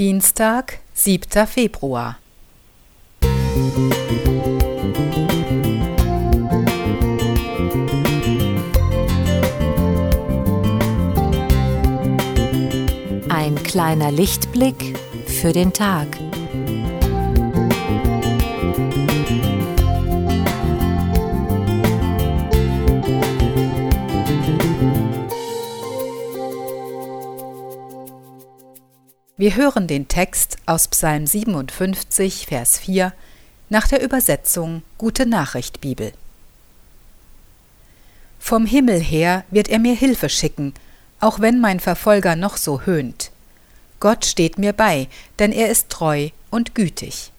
Dienstag, 7. Februar. Ein kleiner Lichtblick für den Tag. Wir hören den Text aus Psalm 57, Vers 4 nach der Übersetzung Gute Nachricht Bibel. Vom Himmel her wird er mir Hilfe schicken, auch wenn mein Verfolger noch so höhnt. Gott steht mir bei, denn er ist treu und gütig.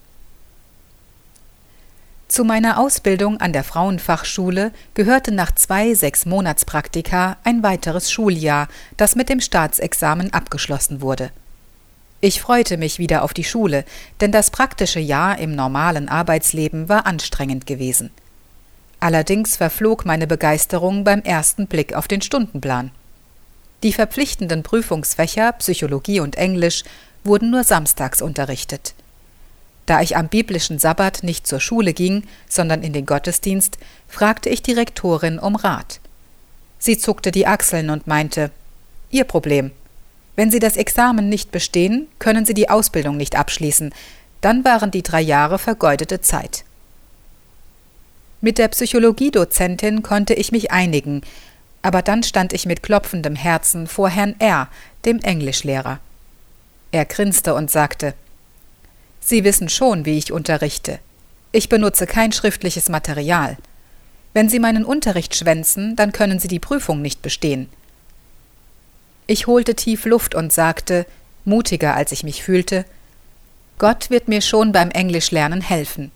Zu meiner Ausbildung an der Frauenfachschule gehörte nach zwei Sechs-Monats-Praktika ein weiteres Schuljahr, das mit dem Staatsexamen abgeschlossen wurde. Ich freute mich wieder auf die Schule, denn das praktische Jahr im normalen Arbeitsleben war anstrengend gewesen. Allerdings verflog meine Begeisterung beim ersten Blick auf den Stundenplan. Die verpflichtenden Prüfungsfächer Psychologie und Englisch wurden nur samstags unterrichtet. Da ich am biblischen Sabbat nicht zur Schule ging, sondern in den Gottesdienst, fragte ich die Rektorin um Rat. Sie zuckte die Achseln und meinte Ihr Problem, wenn Sie das Examen nicht bestehen, können Sie die Ausbildung nicht abschließen. Dann waren die drei Jahre vergeudete Zeit. Mit der Psychologiedozentin konnte ich mich einigen, aber dann stand ich mit klopfendem Herzen vor Herrn R., dem Englischlehrer. Er grinste und sagte Sie wissen schon, wie ich unterrichte. Ich benutze kein schriftliches Material. Wenn Sie meinen Unterricht schwänzen, dann können Sie die Prüfung nicht bestehen. Ich holte tief Luft und sagte, mutiger als ich mich fühlte, Gott wird mir schon beim Englischlernen helfen.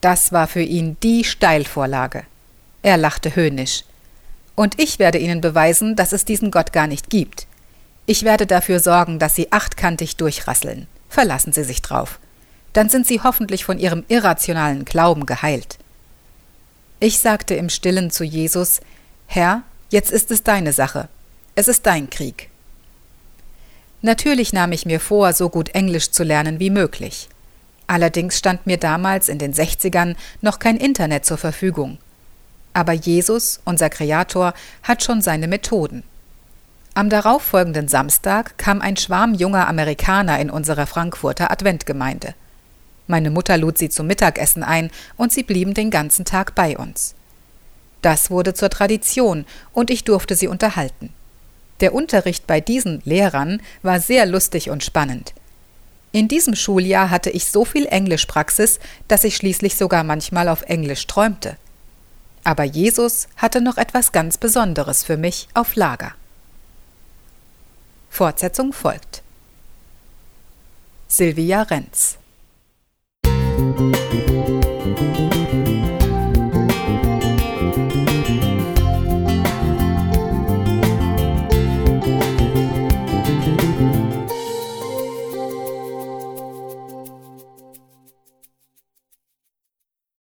Das war für ihn die Steilvorlage. Er lachte höhnisch. Und ich werde Ihnen beweisen, dass es diesen Gott gar nicht gibt. Ich werde dafür sorgen, dass Sie achtkantig durchrasseln. Verlassen Sie sich drauf. Dann sind Sie hoffentlich von Ihrem irrationalen Glauben geheilt. Ich sagte im stillen zu Jesus, Herr, jetzt ist es deine Sache. Es ist dein Krieg. Natürlich nahm ich mir vor, so gut Englisch zu lernen wie möglich. Allerdings stand mir damals in den 60ern noch kein Internet zur Verfügung. Aber Jesus, unser Kreator, hat schon seine Methoden. Am darauffolgenden Samstag kam ein Schwarm junger Amerikaner in unsere Frankfurter Adventgemeinde. Meine Mutter lud sie zum Mittagessen ein und sie blieben den ganzen Tag bei uns. Das wurde zur Tradition und ich durfte sie unterhalten. Der Unterricht bei diesen Lehrern war sehr lustig und spannend. In diesem Schuljahr hatte ich so viel Englischpraxis, dass ich schließlich sogar manchmal auf Englisch träumte. Aber Jesus hatte noch etwas ganz Besonderes für mich auf Lager. Fortsetzung folgt. Silvia Renz Musik